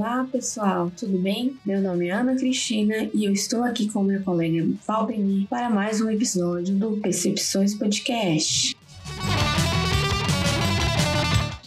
Olá pessoal, tudo bem? Meu nome é Ana Cristina e eu estou aqui com minha colega Valdemir para mais um episódio do Percepções Podcast.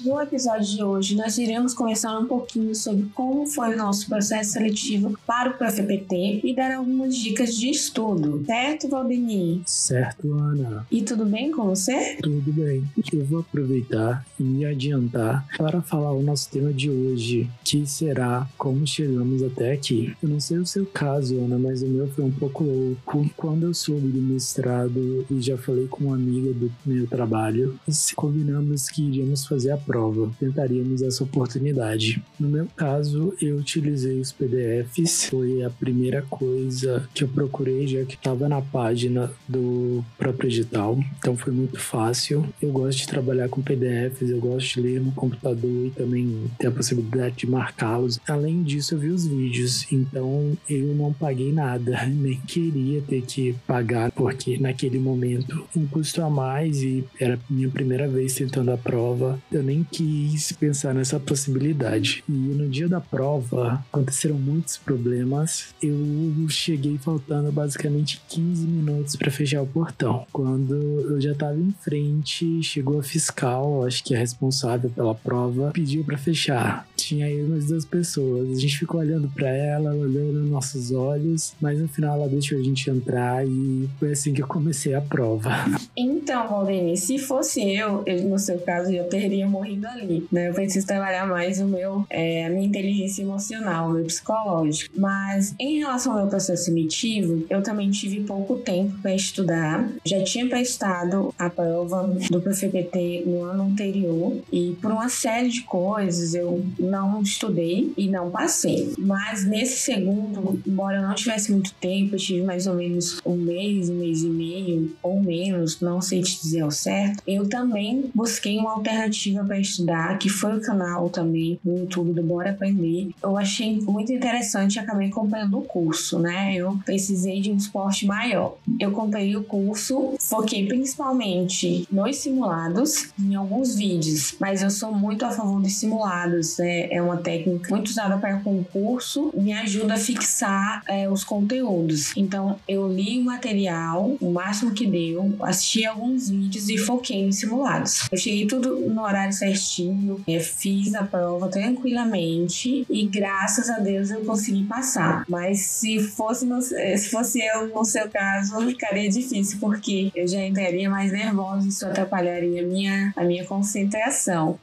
No episódio de hoje, nós iremos conversar um pouquinho sobre como foi o nosso processo seletivo para o PFPT e dar algumas dicas de estudo. Certo, Valdemir? Certo, Ana. E tudo bem com você? Tudo bem. Eu vou aproveitar e me adiantar para falar o nosso tema de hoje, que será como chegamos até aqui. Eu não sei o seu caso, Ana, mas o meu foi um pouco louco. Quando eu soube do mestrado e já falei com uma amiga do meu trabalho, combinamos que iríamos fazer a prova prova, tentaríamos essa oportunidade. No meu caso, eu utilizei os PDFs, foi a primeira coisa que eu procurei, já que estava na página do próprio edital, então foi muito fácil. Eu gosto de trabalhar com PDFs, eu gosto de ler no computador e também ter a possibilidade de marcá-los. Além disso, eu vi os vídeos, então eu não paguei nada, nem queria ter que pagar, porque naquele momento um custo a mais e era minha primeira vez tentando a prova, eu nem quis pensar nessa possibilidade. E no dia da prova aconteceram muitos problemas. Eu cheguei faltando basicamente 15 minutos para fechar o portão. Quando eu já estava em frente, chegou a fiscal, acho que é responsável pela prova, pediu para fechar. Tinha aí umas duas pessoas. A gente ficou olhando para ela, olhando nos nossos olhos, mas no final ela deixou a gente entrar e foi assim que eu comecei a prova. Então, Valdemir, se fosse eu, no seu caso, eu teria morrido ali, né? Eu preciso trabalhar mais o meu, é, a minha inteligência emocional, o meu psicológico. Mas em relação ao meu processo seletivo, eu também tive pouco tempo para estudar. Já tinha prestado a prova do PFPT no ano anterior e por uma série de coisas eu não estudei e não passei. Mas nesse segundo, embora eu não tivesse muito tempo, eu tive mais ou menos um mês, um mês e meio ou menos, não sei te dizer ao certo, eu também busquei uma alternativa para estudar, que foi o canal também no YouTube do Bora Aprender. Eu achei muito interessante e acabei comprando o curso, né? Eu precisei de um esporte maior. Eu comprei o curso, foquei principalmente nos simulados, em alguns vídeos, mas eu sou muito a favor dos simulados. Né? É uma técnica muito usada para concurso, me ajuda a fixar é, os conteúdos. Então, eu li o material, o máximo que deu, assisti alguns vídeos e foquei nos simulados. Eu cheguei tudo no horário certinho, é, fiz a prova tranquilamente e graças a Deus eu consegui passar. Mas se fosse, no, eh, se fosse eu no seu caso, ficaria difícil, porque eu já entraria mais nervosa isso atrapalharia a minha, a minha concentração.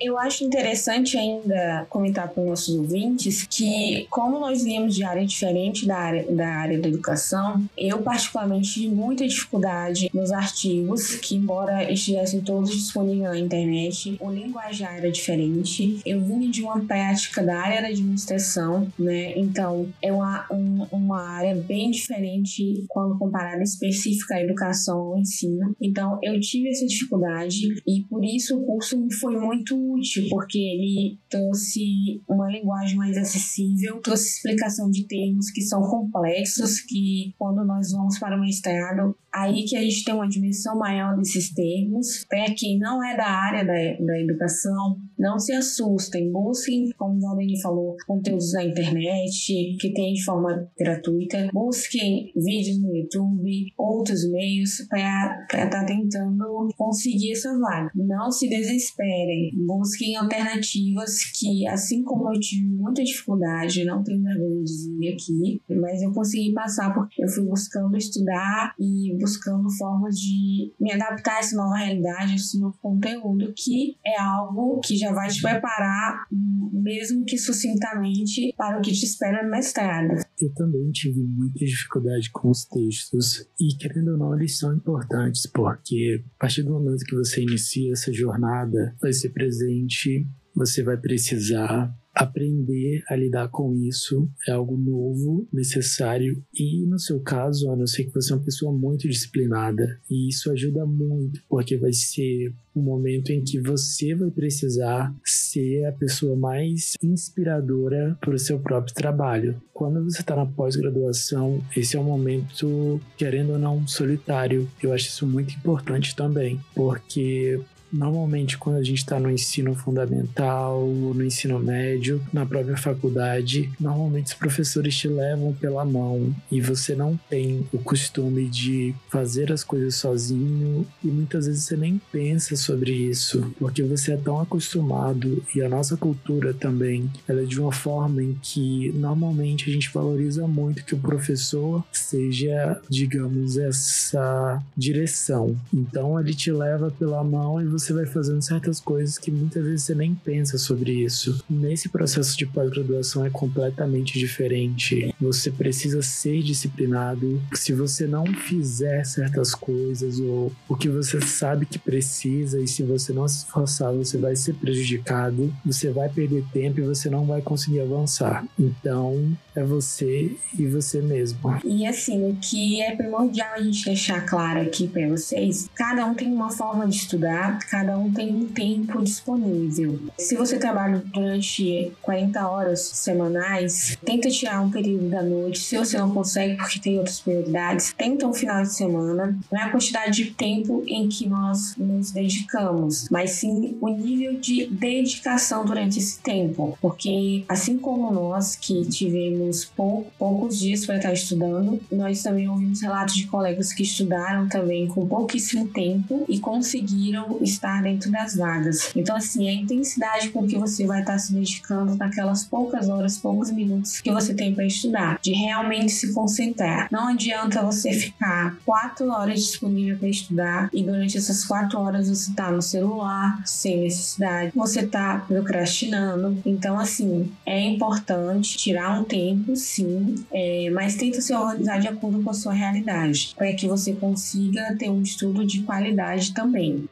Eu acho interessante ainda comentar para os nossos ouvintes que, como nós viemos de área diferente da área, da área da educação, eu particularmente tive muita dificuldade nos artigos, que embora estivessem todos disponíveis na internet, o linguajar era diferente. Eu vinha de uma prática da área da administração, né? Então, é uma, um, uma área bem diferente quando comparada específica à educação ou ensino. Então, eu tive essa dificuldade e por isso o curso foi muito útil, porque ele trouxe uma linguagem mais acessível, trouxe explicação de termos que são complexos, que quando nós vamos para o mestrado, aí que a gente tem uma dimensão maior desses termos. Para quem não é da área da, da educação, não se assustem, busquem, como o Valdemir falou, conteúdos na internet, que tem de forma gratuita, busquem vídeos no YouTube, outros meios para estar tá tentando conseguir essa vaga. Não se desesperem, busquem alternativas que, assim como eu tive muita dificuldade, não tenho vergonha de dizer aqui, mas eu consegui passar porque eu fui buscando estudar e buscando formas de me adaptar a essa nova realidade, a esse novo conteúdo, que é algo que já vai te preparar, mesmo que sucintamente, para o que te espera no mestrado. Eu também tive muita dificuldade com os textos, e querendo ou não, eles são importantes, porque a partir do momento que você inicia essa jornada, vai ser presente você vai precisar aprender a lidar com isso é algo novo, necessário e no seu caso, a não ser que você é uma pessoa muito disciplinada e isso ajuda muito porque vai ser um momento em que você vai precisar ser a pessoa mais inspiradora para o seu próprio trabalho. Quando você está na pós-graduação, esse é um momento, querendo ou não, solitário. Eu acho isso muito importante também, porque Normalmente, quando a gente está no ensino fundamental, no ensino médio, na própria faculdade, normalmente os professores te levam pela mão e você não tem o costume de fazer as coisas sozinho e muitas vezes você nem pensa sobre isso, porque você é tão acostumado e a nossa cultura também, ela é de uma forma em que normalmente a gente valoriza muito que o professor seja, digamos, essa direção. Então ele te leva pela mão e você vai fazendo certas coisas que muitas vezes você nem pensa sobre isso. Nesse processo de pós-graduação é completamente diferente. Você precisa ser disciplinado. Se você não fizer certas coisas ou o que você sabe que precisa e se você não se esforçar, você vai ser prejudicado, você vai perder tempo e você não vai conseguir avançar. Então, é você e você mesmo. E assim, o que é primordial a gente deixar claro aqui para vocês, cada um tem uma forma de estudar, cada um tem um tempo disponível. Se você trabalha durante 40 horas semanais, tenta tirar um período da noite. Se você não consegue porque tem outras prioridades, tenta um final de semana. Não é a quantidade de tempo em que nós nos dedicamos, mas sim o nível de dedicação durante esse tempo. Porque assim como nós que tivemos pou, poucos dias para estar estudando, nós também ouvimos relatos de colegas que estudaram também com pouquíssimo tempo e conseguiram estar dentro das vagas. Então, assim, a intensidade com que você vai estar se dedicando naquelas poucas horas, poucos minutos que você tem para estudar, de realmente se concentrar. Não adianta você ficar quatro horas disponível para estudar e durante essas quatro horas você tá no celular sem necessidade, você tá procrastinando. Então, assim, é importante tirar um tempo, sim, é, mas tenta se organizar de acordo com a sua realidade, para que você consiga ter um estudo de qualidade também.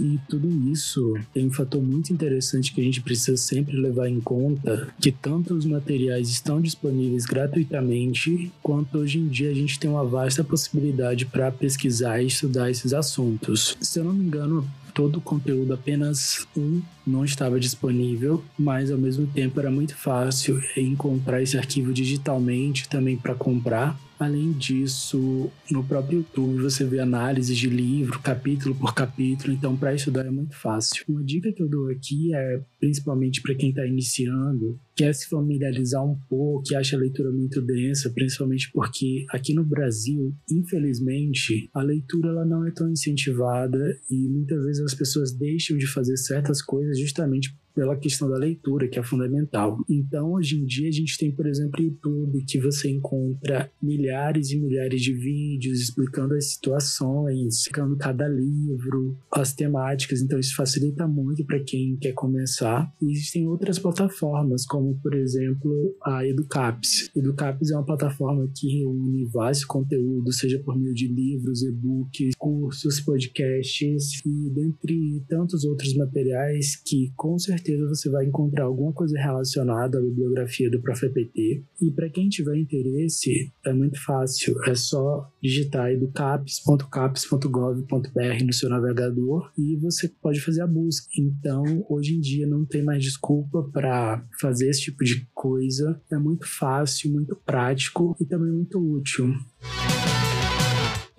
E tudo isso tem um fator muito interessante que a gente precisa sempre levar em conta, que tanto os materiais estão disponíveis gratuitamente, quanto hoje em dia a gente tem uma vasta possibilidade para pesquisar e estudar esses assuntos. Se eu não me engano, todo o conteúdo, apenas um não estava disponível, mas ao mesmo tempo era muito fácil encontrar esse arquivo digitalmente também para comprar. Além disso, no próprio YouTube você vê análises de livro, capítulo por capítulo, então para estudar é muito fácil. Uma dica que eu dou aqui é, principalmente para quem está iniciando, quer se familiarizar um pouco, que acha a leitura muito densa, principalmente porque aqui no Brasil, infelizmente, a leitura ela não é tão incentivada e muitas vezes as pessoas deixam de fazer certas coisas justamente pela questão da leitura, que é fundamental. Então, hoje em dia, a gente tem, por exemplo, YouTube, que você encontra milhares e milhares de vídeos explicando as situações, explicando cada livro, as temáticas. Então, isso facilita muito para quem quer começar. E existem outras plataformas, como, por exemplo, a Educaps. Educaps é uma plataforma que reúne vários conteúdos, seja por meio de livros, e-books, cursos, podcasts e dentre tantos outros materiais que, com certeza, certeza você vai encontrar alguma coisa relacionada à bibliografia do ProfEPT. E para quem tiver interesse, é muito fácil, é só digitar educaps.caps.gov.br no seu navegador e você pode fazer a busca. Então, hoje em dia não tem mais desculpa para fazer esse tipo de coisa. É muito fácil, muito prático e também muito útil.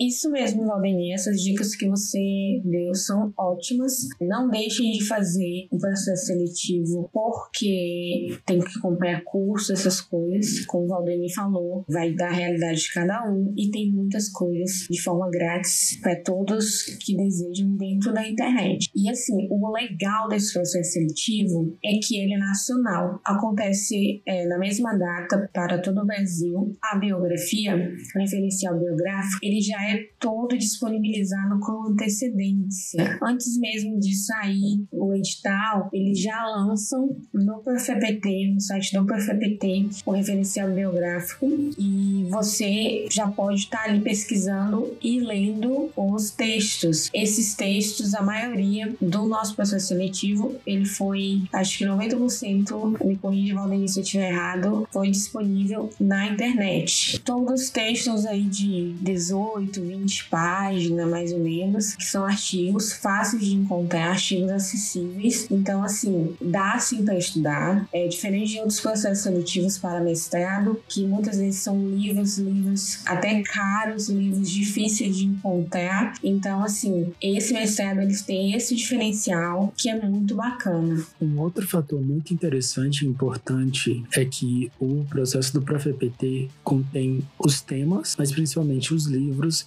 Isso mesmo, Valdemir. Essas dicas que você deu são ótimas. Não deixem de fazer um processo seletivo porque tem que comprar curso, essas coisas. Como o Valdemir falou, vai dar a realidade de cada um e tem muitas coisas de forma grátis para todos que desejam dentro da internet. E assim, o legal desse processo seletivo é que ele é nacional. Acontece é, na mesma data para todo o Brasil. A biografia, o referencial biográfico, ele já é é todo disponibilizado com antecedência. Antes mesmo de sair o edital, eles já lançam no PFPT, no site do PFPT, o referencial biográfico e você já pode estar ali pesquisando e lendo os textos. Esses textos, a maioria do nosso processo seletivo, ele foi, acho que 90%, me corrija, Valdemir, se eu estiver errado, foi disponível na internet. Todos os textos aí de 18, 20 páginas, mais ou menos, que são artigos fáceis de encontrar, artigos acessíveis. Então, assim, dá sim para estudar. É diferente de outros processos seletivos para mestrado, que muitas vezes são livros, livros até caros, livros difíceis de encontrar. Então, assim, esse mestrado eles têm esse diferencial que é muito bacana. Um outro fator muito interessante e importante é que o processo do ProfEPT contém os temas, mas principalmente os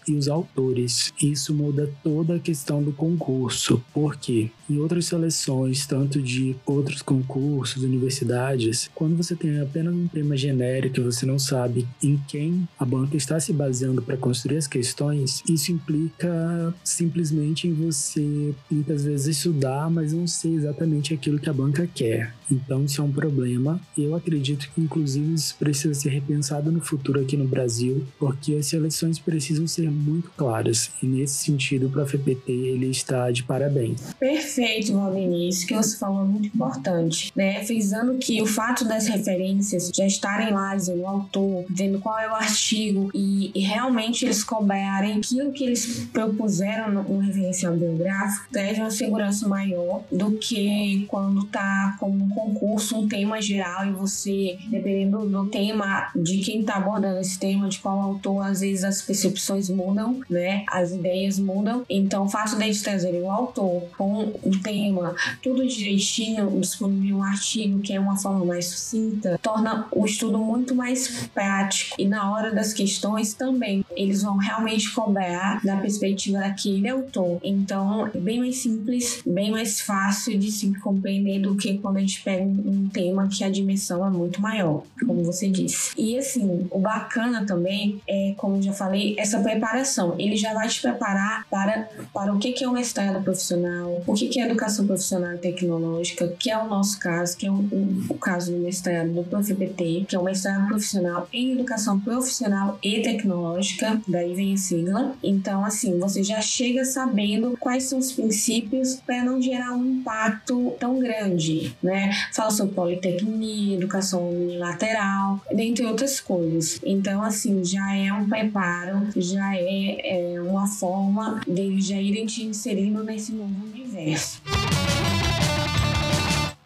e os autores. Isso muda toda a questão do concurso, porque em outras seleções, tanto de outros concursos, universidades, quando você tem apenas um tema genérico e você não sabe em quem a banca está se baseando para construir as questões, isso implica simplesmente em você muitas vezes estudar, mas não ser exatamente aquilo que a banca quer. Então isso é um problema. Eu acredito que inclusive isso precisa ser repensado no futuro aqui no Brasil, porque as seleções precisam ser muito claras. E nesse sentido, o ProfEPT ele está de parabéns. Perfeito, Valdemir. Isso que você falou é muito importante, né? Frisando que o fato das referências já estarem lá, dizendo o autor, dizendo qual é o artigo e, e realmente eles cobrarem aquilo que eles propuseram no, no referencial biográfico, traz uma segurança maior do que quando tá como concurso um tema geral e você, dependendo do tema, de quem está abordando esse tema, de qual autor, às vezes as percepções mudam, né? As ideias mudam. Então, o fato deles trazerem o autor com um tema, tudo direitinho, disponível um artigo que é uma forma mais sucinta, torna o estudo muito mais prático. E na hora das questões também, eles vão realmente cobrar da perspectiva daquele autor. Então, é bem mais simples, bem mais fácil de se compreender do que quando a gente pega um tema que a dimensão é muito maior, como você disse. E assim, o bacana também é, como já falei, essa preparação. Ele já vai te preparar para, para o que é o mestrado profissional, o que é educação profissional e tecnológica, que é o nosso caso, que é o, o, o caso do mestrado do ProfPT, que é o mestrado profissional em educação profissional e tecnológica, daí vem a sigla. Então, assim, você já chega sabendo quais são os princípios para não gerar um impacto tão grande, né? Fala sobre politecnia, educação unilateral, dentre outras coisas. Então, assim, já é um preparo, já é, é uma forma deles já irem te inserindo nesse novo universo.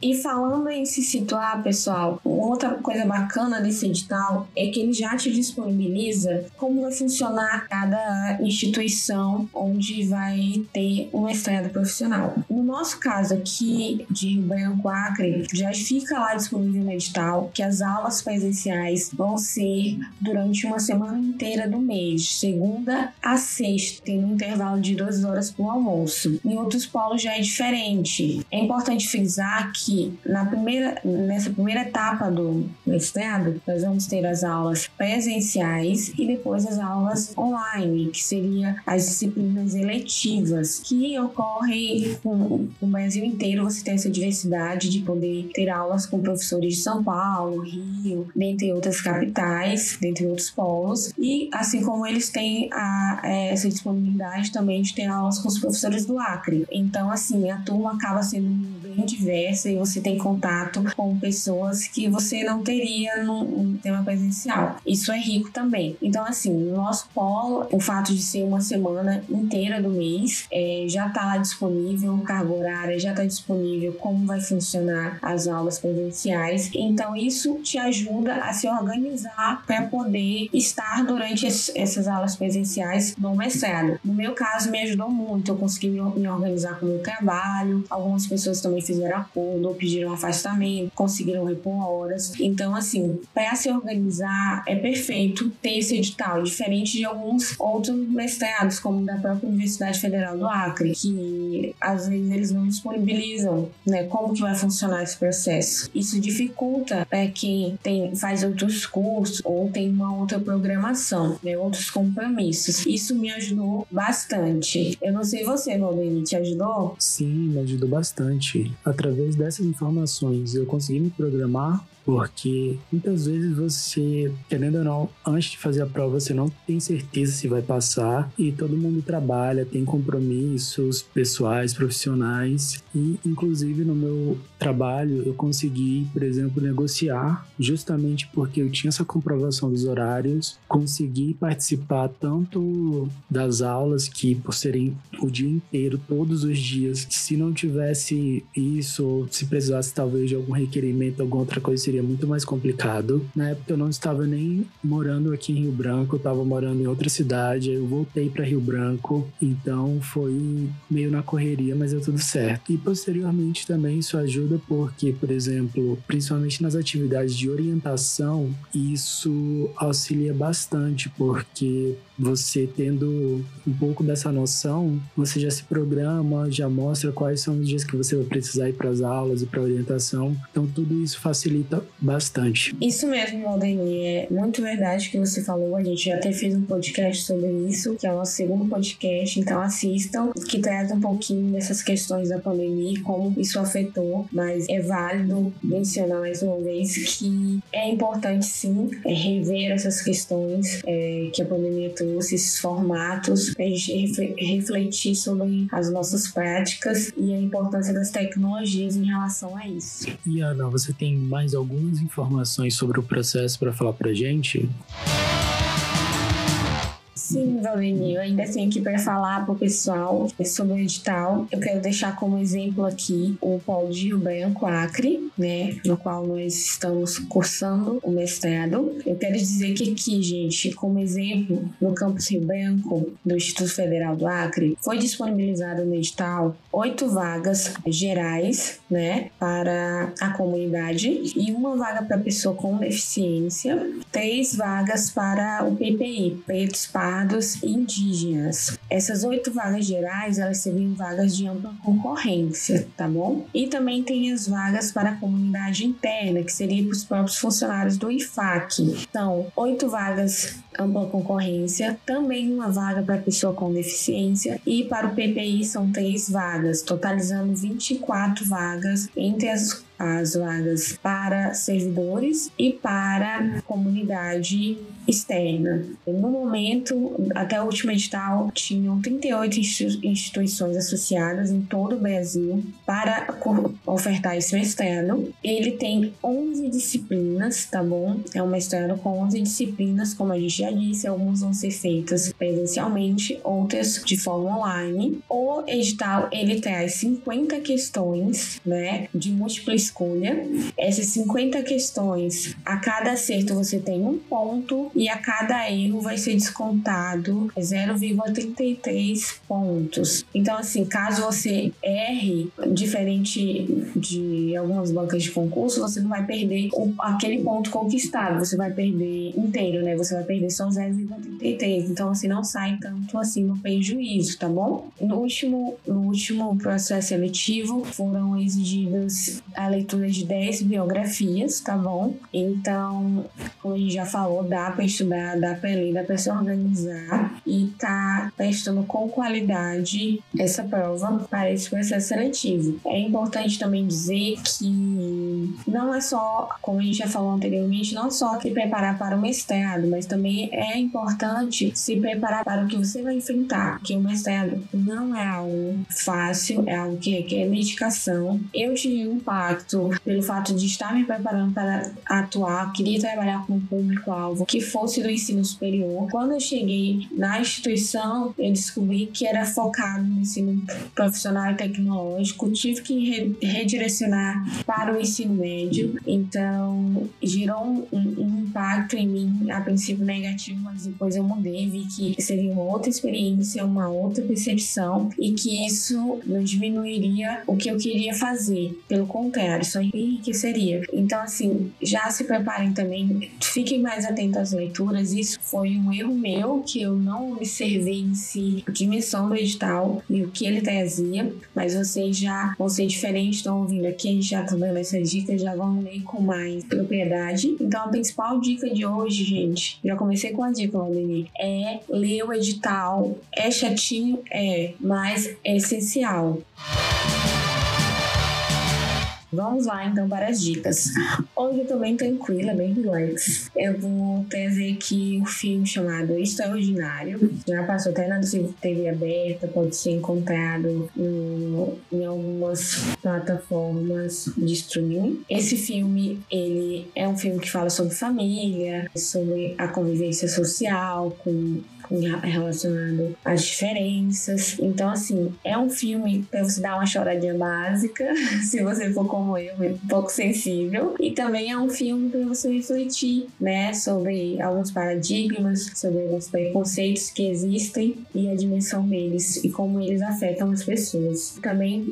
E falando em se situar, pessoal, outra coisa bacana desse edital é que ele já te disponibiliza como vai funcionar cada instituição onde vai ter um mestrado profissional. No nosso caso aqui de Rio Branco Acre, já fica lá disponível no edital que as aulas presenciais vão ser durante uma semana inteira do mês, segunda a sexta, tendo um intervalo de duas horas para o almoço. Em outros polos já é diferente. É importante frisar que que na primeira, nessa primeira etapa do mestrado, nós vamos ter as aulas presenciais e depois as aulas online, que seria as disciplinas eletivas, que ocorrem com o Brasil inteiro. Você tem essa diversidade de poder ter aulas com professores de São Paulo, Rio, dentre outras capitais, dentre outros polos, e assim como eles têm a, essa disponibilidade também de ter aulas com os professores do Acre. Então, assim, a turma acaba sendo bem diversa e você tem contato com pessoas que você não teria num, tema presencial. Isso é rico também. Então, assim, no nosso polo, o fato de ser uma semana inteira do mês é, já está lá disponível, carga horária já está disponível, como vai funcionar as aulas presenciais. Então, isso te ajuda a se organizar para poder estar durante essas aulas presenciais no mestrado. No meu caso, me ajudou muito. Eu consegui me organizar com o meu trabalho. Algumas pessoas também fizeram acordo ou pediram afastamento, conseguiram repor horas. Então, assim, para se organizar é perfeito ter esse edital, diferente de alguns outros mestrados, como da própria Universidade Federal do Acre, que às vezes eles não disponibilizam, né, como que vai funcionar esse processo. Isso dificulta para quem tem, faz outros cursos ou tem uma outra programação, né, outros compromissos. Isso me ajudou bastante. Eu não sei você, Valdemir, te ajudou? Sim, me ajudou bastante. Através dessas informações, eu consegui me programar porque muitas vezes você, querendo ou não, antes de fazer a prova, você não tem certeza se vai passar. E todo mundo trabalha, tem compromissos pessoais, profissionais. E, inclusive, no meu trabalho, eu consegui, por exemplo, negociar justamente porque eu tinha essa comprovação dos horários, consegui participar tanto das aulas que, por serem o dia inteiro, todos os dias, se não tivesse isso, ou se precisasse talvez de algum requerimento, alguma outra coisa, seria muito mais complicado. Na época eu não estava nem morando aqui em Rio Branco, eu estava morando em outra cidade, eu voltei para Rio Branco, então foi meio na correria, mas deu tudo certo. E posteriormente também isso ajuda porque, por exemplo, principalmente nas atividades de orientação, isso auxilia bastante, porque você tendo um pouco dessa noção, você já se programa, já mostra quais são os dias que você vai precisar ir para as aulas e para orientação. Então tudo isso facilita bastante. Isso mesmo, Aldemir, é muito verdade que você falou. A gente já até fez um podcast sobre isso, que é o nosso segundo podcast, então assistam, que traz um pouquinho dessas questões da pandemia e como isso afetou, mas é válido mencionar mais uma vez que é importante sim é rever essas questões é, que a pandemia trouxe esses formatos, a gente refletir sobre as nossas práticas e a importância das tecnologias em relação a isso. E Ana, você tem mais algumas informações sobre o processo para falar para gente? Sim, Valdemir, ainda tenho aqui para falar para o pessoal sobre o edital. Eu quero deixar como exemplo aqui o Polo de Rio Branco, Acre, né, no qual nós estamos cursando o mestrado. Eu quero dizer que aqui, gente, como exemplo, no campus Rio Branco do Instituto Federal do Acre, foi disponibilizado no edital oito vagas gerais, né, para a comunidade e uma vaga para pessoa com deficiência, três vagas para o PPI, pretos, pardos estados indígenas. Essas oito vagas gerais, elas seriam vagas de ampla concorrência, tá bom? E também tem as vagas para a comunidade interna, que seria para os próprios funcionários do IFAC. Então, oito vagas ampla concorrência, também uma vaga para pessoa com deficiência e para o PPI são três vagas, totalizando 24 vagas entre as as vagas para servidores e para comunidade externa. No momento, até o último edital, tinham 38 instituições associadas em todo o Brasil para ofertar esse mestrado. Ele tem 11 disciplinas, tá bom? É um mestrado com 11 disciplinas, como a gente já disse, algumas vão ser feitas presencialmente, outras de forma online. O edital, ele traz 50 questões, né, de múltipla escolha. Essas 50 questões, a cada acerto você tem um ponto e a cada erro vai ser descontado 0,33 pontos. Então, assim, caso você erre, diferente de algumas bancas de concurso, você não vai perder aquele ponto conquistado, você vai perder inteiro, né? Você vai perder só 0,33. Então, assim, não sai tanto assim no prejuízo, tá bom? No último, no último processo seletivo, foram exigidas a leitura de 10 biografias, tá bom? Então, como a gente já falou, dá para estudar, dá para ler, dá para se organizar e tá testando com qualidade essa prova para esse processo seletivo. É importante também dizer que não é só, como a gente já falou anteriormente, não só que preparar para o mestrado, mas também é importante se preparar para o que você vai enfrentar, porque o mestrado não é algo fácil, é algo que requer dedicação. Eu tive um impacto pelo fato de estar me preparando para atuar, queria trabalhar com um público-alvo que fosse do ensino superior. Quando eu cheguei na instituição, eu descobri que era focado no ensino profissional e tecnológico, tive que redirecionar para o ensino médio, então gerou um, um impacto em mim, a princípio negativo, mas depois eu mudei, vi que seria uma outra experiência, uma outra percepção e que isso não diminuiria o que eu queria fazer. Pelo contrário, só enriqueceria. Então, assim, já se preparem também, fiquem mais atentos às leituras. Isso foi um erro meu, que eu não observei em si a dimensão do edital e o que ele trazia, mas vocês já vão ser diferentes, estão ouvindo aqui, a gente já tá dando essas dicas, já vão ler com mais propriedade. Então, a principal dica de hoje, gente, já comecei com a dica, Valdemir, é ler o edital. É chatinho? É, mas é essencial. Vamos lá então para as dicas. Hoje eu tô bem tranquila, bem relax. Eu vou trazer aqui um filme chamado Extraordinário. Já passou até na TV aberta, pode ser encontrado em algumas plataformas de streaming. Esse filme, ele é um filme que fala sobre família, sobre a convivência social com relacionado às diferenças. Então, assim, é um filme para você dar uma choradinha básica, se você for como eu, um pouco sensível. E também é um filme para você refletir, né, sobre alguns paradigmas, sobre os preconceitos que existem e a dimensão deles e como eles afetam as pessoas. Também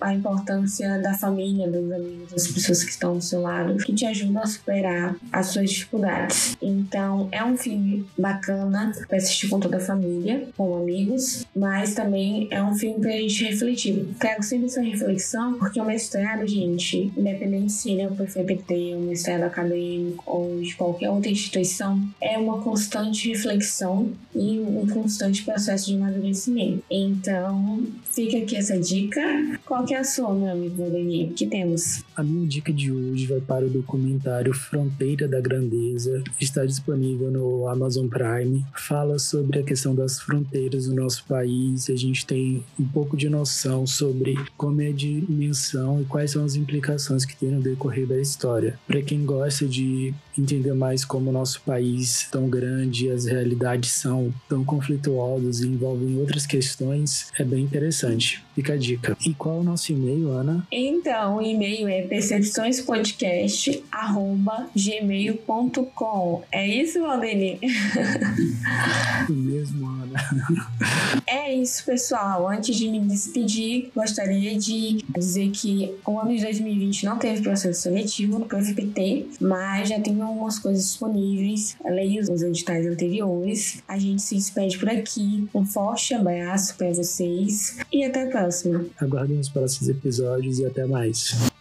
a importância da família, dos amigos, das pessoas que estão ao seu lado, que te ajudam a superar as suas dificuldades. Então, é um filme bacana para assistir com toda a família, com amigos, mas também é um filme pra gente refletir. Trago sempre essa reflexão porque o mestrado, gente, independente se ele é um PFPT, um mestrado acadêmico ou de qualquer outra instituição, é uma constante reflexão e um constante processo de amadurecimento. Então, fica aqui essa dica. Qual que é a sua, meu amigo Valdemir? que temos? A minha dica de hoje vai para o documentário Fronteira da Grandeza. Está disponível no Amazon Prime. Fala sobre a questão das fronteiras do nosso país, a gente tem um pouco de noção sobre como é a dimensão e quais são as implicações que tem no decorrer da história. Para quem gosta de entender mais como o nosso país tão grande, as realidades são tão conflituosas e envolvem outras questões, é bem interessante. Fica a dica. E qual é o nosso e-mail, Ana? Então, o e-mail é percepçõespodcast.gmail.com. É isso, Valdeni? mesmo, Ana. É isso, pessoal. Antes de me despedir, gostaria de dizer que o ano de 2020 não teve processo seletivo no PFPT, mas já tem algumas coisas disponíveis. Leia os editais anteriores. A gente se despede por aqui. Um forte abraço para vocês e até a próxima. Aguardem os próximos episódios e até mais.